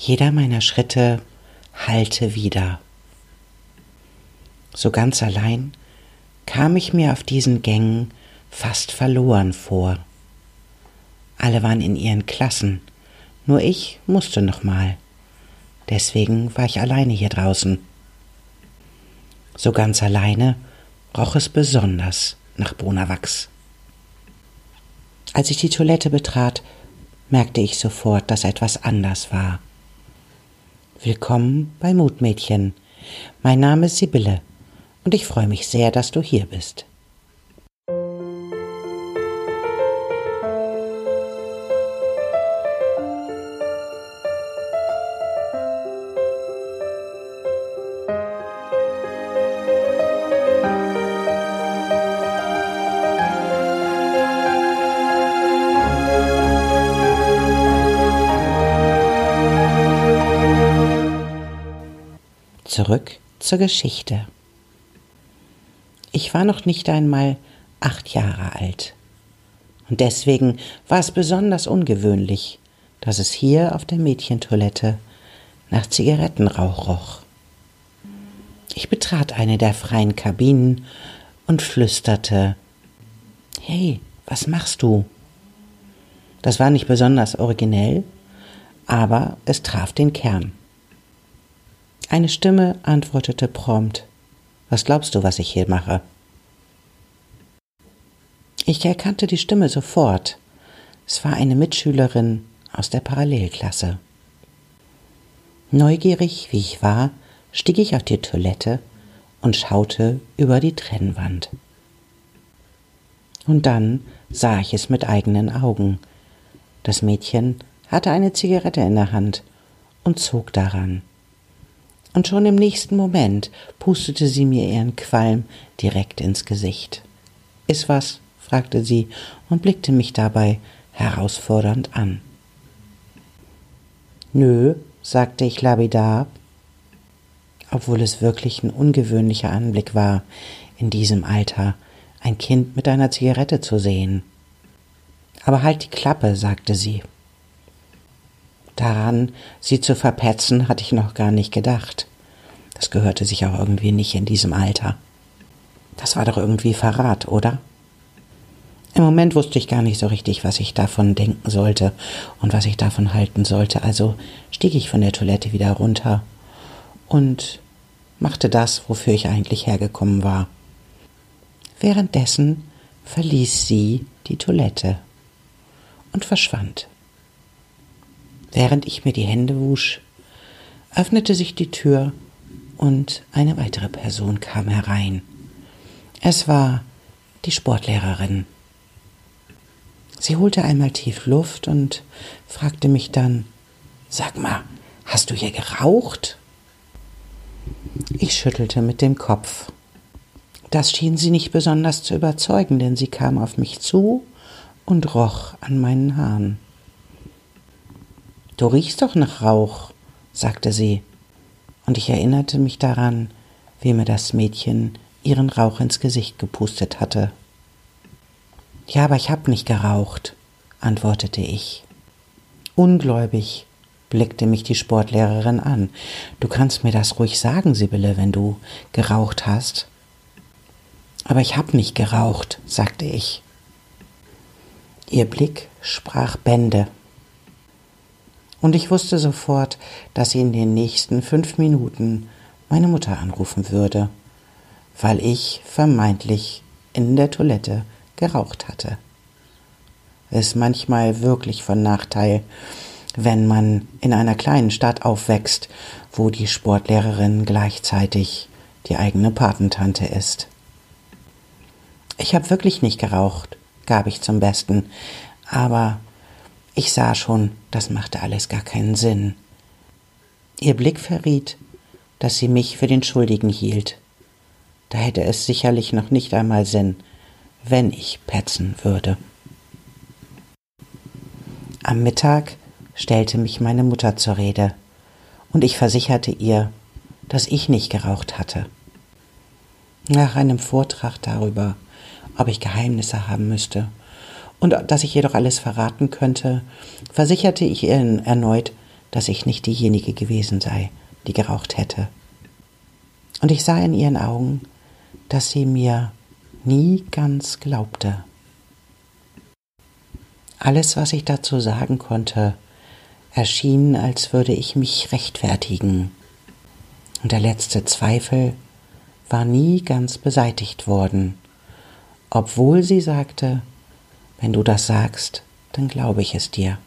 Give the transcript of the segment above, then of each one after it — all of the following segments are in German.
Jeder meiner Schritte hallte wieder. So ganz allein kam ich mir auf diesen Gängen fast verloren vor. Alle waren in ihren Klassen, nur ich musste noch mal. Deswegen war ich alleine hier draußen. So ganz alleine roch es besonders nach Brunnerwachs. Als ich die Toilette betrat, merkte ich sofort, dass etwas anders war. Willkommen bei Mutmädchen. Mein Name ist Sibylle und ich freue mich sehr, dass du hier bist. Zurück zur Geschichte. Ich war noch nicht einmal acht Jahre alt. Und deswegen war es besonders ungewöhnlich, dass es hier auf der Mädchentoilette nach Zigarettenrauch roch. Ich betrat eine der freien Kabinen und flüsterte Hey, was machst du? Das war nicht besonders originell, aber es traf den Kern. Eine Stimme antwortete prompt. Was glaubst du, was ich hier mache? Ich erkannte die Stimme sofort. Es war eine Mitschülerin aus der Parallelklasse. Neugierig wie ich war, stieg ich auf die Toilette und schaute über die Trennwand. Und dann sah ich es mit eigenen Augen. Das Mädchen hatte eine Zigarette in der Hand und zog daran und schon im nächsten Moment pustete sie mir ihren Qualm direkt ins Gesicht. Ist was? fragte sie und blickte mich dabei herausfordernd an. Nö, sagte ich lapidar, obwohl es wirklich ein ungewöhnlicher Anblick war, in diesem Alter ein Kind mit einer Zigarette zu sehen. Aber halt die Klappe, sagte sie. Daran, sie zu verpetzen, hatte ich noch gar nicht gedacht. Das gehörte sich auch irgendwie nicht in diesem Alter. Das war doch irgendwie Verrat, oder? Im Moment wusste ich gar nicht so richtig, was ich davon denken sollte und was ich davon halten sollte, also stieg ich von der Toilette wieder runter und machte das, wofür ich eigentlich hergekommen war. Währenddessen verließ sie die Toilette und verschwand. Während ich mir die Hände wusch, öffnete sich die Tür und eine weitere Person kam herein. Es war die Sportlehrerin. Sie holte einmal tief Luft und fragte mich dann, Sag mal, hast du hier geraucht? Ich schüttelte mit dem Kopf. Das schien sie nicht besonders zu überzeugen, denn sie kam auf mich zu und roch an meinen Haaren. Du riechst doch nach Rauch, sagte sie, und ich erinnerte mich daran, wie mir das Mädchen ihren Rauch ins Gesicht gepustet hatte. Ja, aber ich hab nicht geraucht, antwortete ich. Ungläubig blickte mich die Sportlehrerin an. Du kannst mir das ruhig sagen, Sibylle, wenn du geraucht hast. Aber ich hab nicht geraucht, sagte ich. Ihr Blick sprach Bände und ich wusste sofort, dass sie in den nächsten fünf Minuten meine Mutter anrufen würde, weil ich vermeintlich in der Toilette geraucht hatte. Ist manchmal wirklich von Nachteil, wenn man in einer kleinen Stadt aufwächst, wo die Sportlehrerin gleichzeitig die eigene Patentante ist. Ich habe wirklich nicht geraucht, gab ich zum Besten, aber ich sah schon, das machte alles gar keinen Sinn. Ihr Blick verriet, dass sie mich für den Schuldigen hielt. Da hätte es sicherlich noch nicht einmal Sinn, wenn ich petzen würde. Am Mittag stellte mich meine Mutter zur Rede, und ich versicherte ihr, dass ich nicht geraucht hatte. Nach einem Vortrag darüber, ob ich Geheimnisse haben müsste und dass ich jedoch alles verraten könnte, versicherte ich ihr erneut, dass ich nicht diejenige gewesen sei, die geraucht hätte. Und ich sah in ihren Augen, dass sie mir nie ganz glaubte. Alles, was ich dazu sagen konnte, erschien, als würde ich mich rechtfertigen. Und der letzte Zweifel war nie ganz beseitigt worden, obwohl sie sagte, wenn du das sagst, dann glaube ich es dir.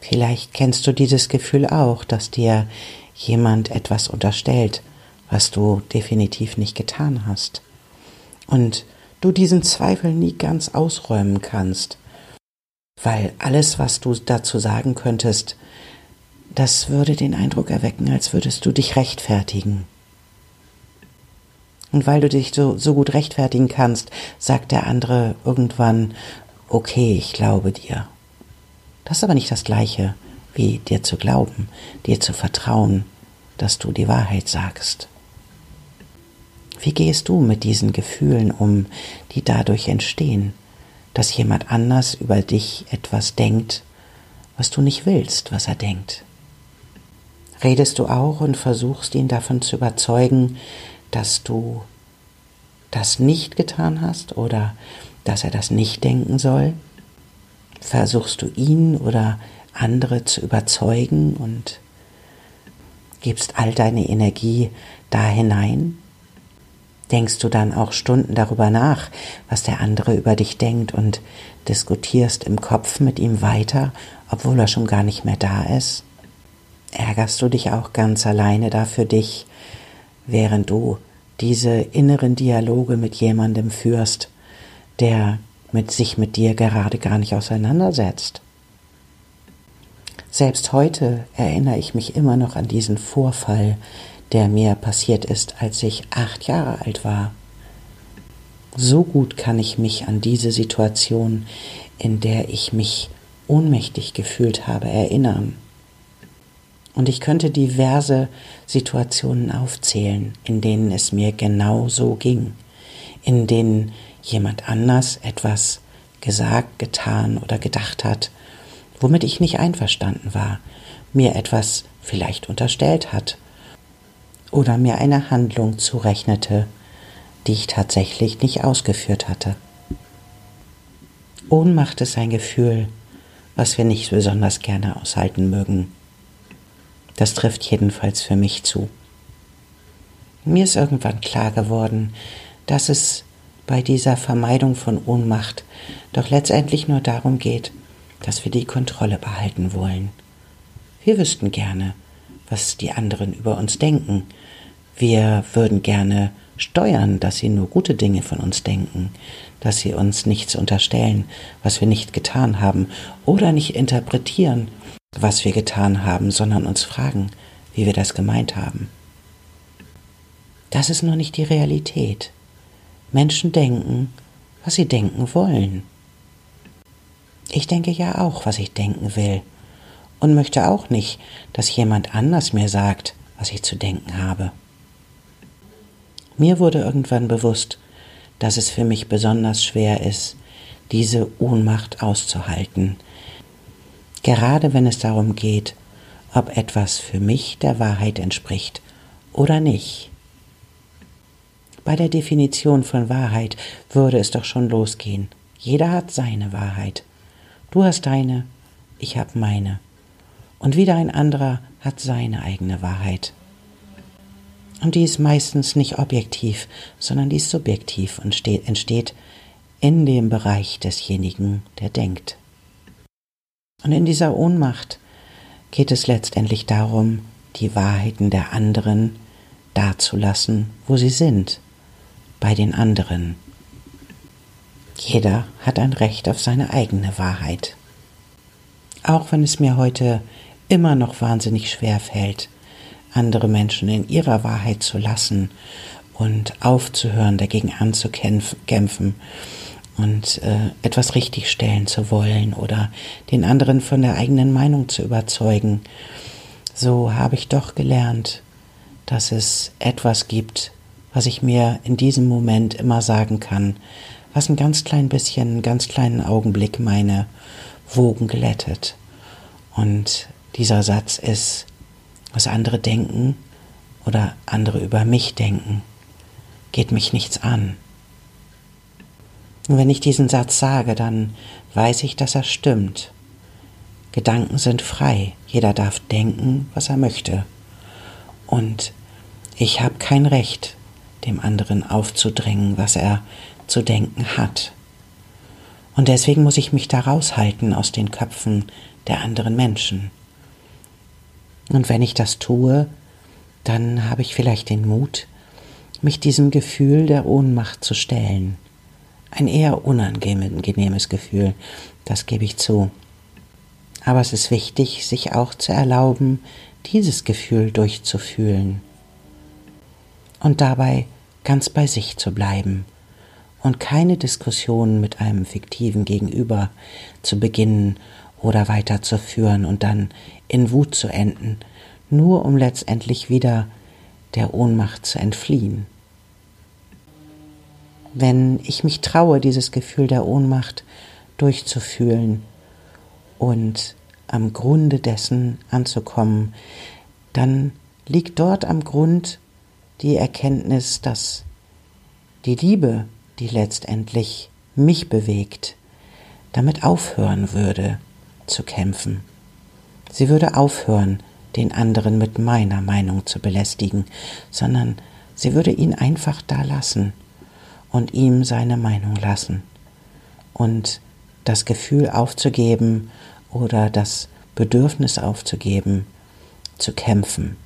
Vielleicht kennst du dieses Gefühl auch, dass dir jemand etwas unterstellt, was du definitiv nicht getan hast. Und du diesen Zweifel nie ganz ausräumen kannst, weil alles, was du dazu sagen könntest, das würde den Eindruck erwecken, als würdest du dich rechtfertigen. Und weil du dich so, so gut rechtfertigen kannst, sagt der andere irgendwann, okay, ich glaube dir. Das ist aber nicht das gleiche, wie dir zu glauben, dir zu vertrauen, dass du die Wahrheit sagst. Wie gehst du mit diesen Gefühlen um, die dadurch entstehen, dass jemand anders über dich etwas denkt, was du nicht willst, was er denkt? Redest du auch und versuchst ihn davon zu überzeugen, dass du das nicht getan hast oder dass er das nicht denken soll? Versuchst du ihn oder andere zu überzeugen und gibst all deine Energie da hinein? Denkst du dann auch Stunden darüber nach, was der andere über dich denkt und diskutierst im Kopf mit ihm weiter, obwohl er schon gar nicht mehr da ist? Ärgerst du dich auch ganz alleine da für dich, während du diese inneren Dialoge mit jemandem führst, der mit sich mit dir gerade gar nicht auseinandersetzt? Selbst heute erinnere ich mich immer noch an diesen Vorfall, der mir passiert ist, als ich acht Jahre alt war. So gut kann ich mich an diese Situation, in der ich mich ohnmächtig gefühlt habe, erinnern. Und ich könnte diverse Situationen aufzählen, in denen es mir genau so ging, in denen jemand anders etwas gesagt, getan oder gedacht hat, womit ich nicht einverstanden war, mir etwas vielleicht unterstellt hat oder mir eine Handlung zurechnete, die ich tatsächlich nicht ausgeführt hatte. Ohnmacht ist ein Gefühl, was wir nicht besonders gerne aushalten mögen. Das trifft jedenfalls für mich zu. Mir ist irgendwann klar geworden, dass es bei dieser Vermeidung von Ohnmacht doch letztendlich nur darum geht, dass wir die Kontrolle behalten wollen. Wir wüssten gerne, was die anderen über uns denken. Wir würden gerne steuern, dass sie nur gute Dinge von uns denken, dass sie uns nichts unterstellen, was wir nicht getan haben, oder nicht interpretieren, was wir getan haben, sondern uns fragen, wie wir das gemeint haben. Das ist nur nicht die Realität. Menschen denken, was sie denken wollen. Ich denke ja auch, was ich denken will und möchte auch nicht, dass jemand anders mir sagt, was ich zu denken habe. Mir wurde irgendwann bewusst, dass es für mich besonders schwer ist, diese Ohnmacht auszuhalten, gerade wenn es darum geht, ob etwas für mich der Wahrheit entspricht oder nicht. Bei der Definition von Wahrheit würde es doch schon losgehen. Jeder hat seine Wahrheit. Du hast deine, ich habe meine und wieder ein anderer hat seine eigene Wahrheit. Und die ist meistens nicht objektiv, sondern die ist subjektiv und steht, entsteht in dem Bereich desjenigen, der denkt. Und in dieser Ohnmacht geht es letztendlich darum, die Wahrheiten der anderen dazulassen, wo sie sind, bei den anderen. Jeder hat ein Recht auf seine eigene Wahrheit. Auch wenn es mir heute immer noch wahnsinnig schwer fällt, andere Menschen in ihrer Wahrheit zu lassen und aufzuhören, dagegen anzukämpfen und äh, etwas richtigstellen zu wollen oder den anderen von der eigenen Meinung zu überzeugen. So habe ich doch gelernt, dass es etwas gibt, was ich mir in diesem Moment immer sagen kann, was ein ganz klein bisschen, einen ganz kleinen Augenblick meine Wogen glättet. Und dieser Satz ist, was andere denken oder andere über mich denken, geht mich nichts an. Und wenn ich diesen Satz sage, dann weiß ich, dass er stimmt. Gedanken sind frei, jeder darf denken, was er möchte. Und ich habe kein Recht, dem anderen aufzudrängen, was er zu denken hat. Und deswegen muss ich mich da raushalten aus den Köpfen der anderen Menschen. Und wenn ich das tue, dann habe ich vielleicht den Mut, mich diesem Gefühl der Ohnmacht zu stellen. Ein eher unangenehmes Gefühl, das gebe ich zu. Aber es ist wichtig, sich auch zu erlauben, dieses Gefühl durchzufühlen und dabei ganz bei sich zu bleiben und keine Diskussion mit einem fiktiven Gegenüber zu beginnen oder weiterzuführen und dann in Wut zu enden, nur um letztendlich wieder der Ohnmacht zu entfliehen. Wenn ich mich traue, dieses Gefühl der Ohnmacht durchzufühlen und am Grunde dessen anzukommen, dann liegt dort am Grund die Erkenntnis, dass die Liebe die letztendlich mich bewegt, damit aufhören würde zu kämpfen. Sie würde aufhören, den anderen mit meiner Meinung zu belästigen, sondern sie würde ihn einfach da lassen und ihm seine Meinung lassen. Und das Gefühl aufzugeben oder das Bedürfnis aufzugeben, zu kämpfen.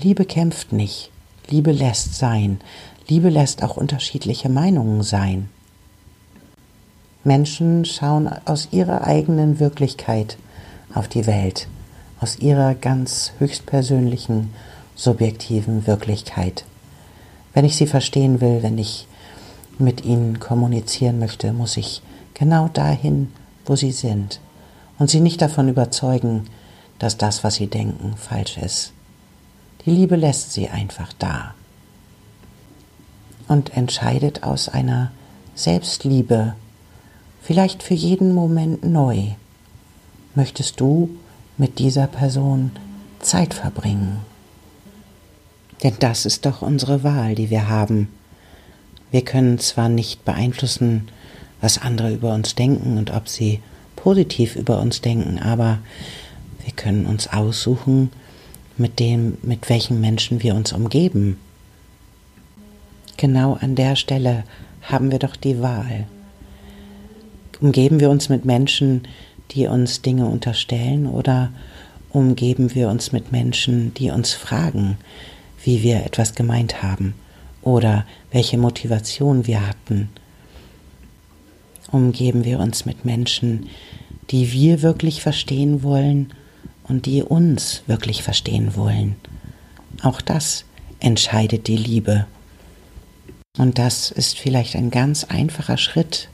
Liebe kämpft nicht, Liebe lässt sein, Liebe lässt auch unterschiedliche Meinungen sein. Menschen schauen aus ihrer eigenen Wirklichkeit auf die Welt, aus ihrer ganz höchstpersönlichen, subjektiven Wirklichkeit. Wenn ich sie verstehen will, wenn ich mit ihnen kommunizieren möchte, muss ich genau dahin, wo sie sind und sie nicht davon überzeugen, dass das, was sie denken, falsch ist. Die Liebe lässt sie einfach da und entscheidet aus einer Selbstliebe, vielleicht für jeden Moment neu. Möchtest du mit dieser Person Zeit verbringen? Denn das ist doch unsere Wahl, die wir haben. Wir können zwar nicht beeinflussen, was andere über uns denken und ob sie positiv über uns denken, aber wir können uns aussuchen, mit dem, mit welchen Menschen wir uns umgeben. Genau an der Stelle haben wir doch die Wahl. Umgeben wir uns mit Menschen, die uns Dinge unterstellen oder umgeben wir uns mit Menschen, die uns fragen, wie wir etwas gemeint haben oder welche Motivation wir hatten. Umgeben wir uns mit Menschen, die wir wirklich verstehen wollen und die uns wirklich verstehen wollen. Auch das entscheidet die Liebe. Und das ist vielleicht ein ganz einfacher Schritt,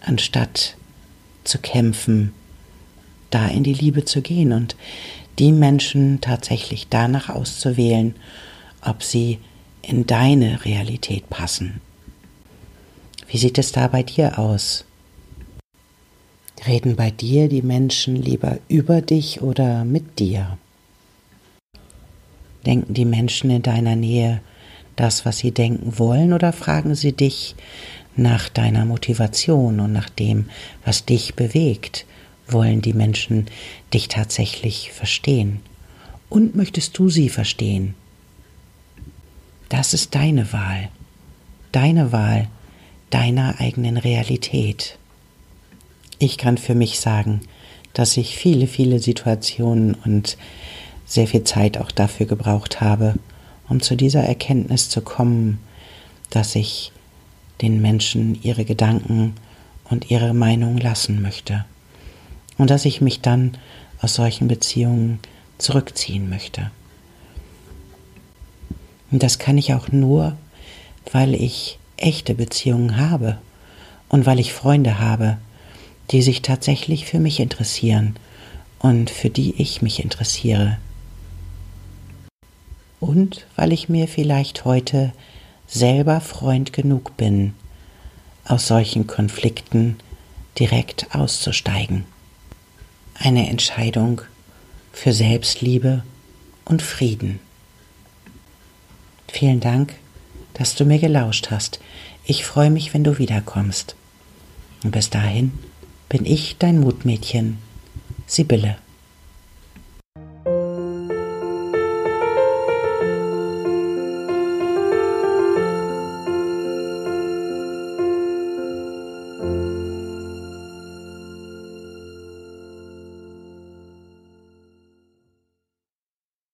anstatt zu kämpfen, da in die Liebe zu gehen und die Menschen tatsächlich danach auszuwählen, ob sie in deine Realität passen. Wie sieht es da bei dir aus? Reden bei dir die Menschen lieber über dich oder mit dir? Denken die Menschen in deiner Nähe das, was sie denken wollen, oder fragen sie dich nach deiner Motivation und nach dem, was dich bewegt? Wollen die Menschen dich tatsächlich verstehen? Und möchtest du sie verstehen? Das ist deine Wahl, deine Wahl deiner eigenen Realität. Ich kann für mich sagen, dass ich viele, viele Situationen und sehr viel Zeit auch dafür gebraucht habe, um zu dieser Erkenntnis zu kommen, dass ich den Menschen ihre Gedanken und ihre Meinung lassen möchte und dass ich mich dann aus solchen Beziehungen zurückziehen möchte. Und das kann ich auch nur, weil ich echte Beziehungen habe und weil ich Freunde habe, die sich tatsächlich für mich interessieren und für die ich mich interessiere und weil ich mir vielleicht heute selber Freund genug bin, aus solchen Konflikten direkt auszusteigen. Eine Entscheidung für Selbstliebe und Frieden. Vielen Dank, dass du mir gelauscht hast. Ich freue mich, wenn du wiederkommst. Und bis dahin bin ich dein Mutmädchen, Sibylle.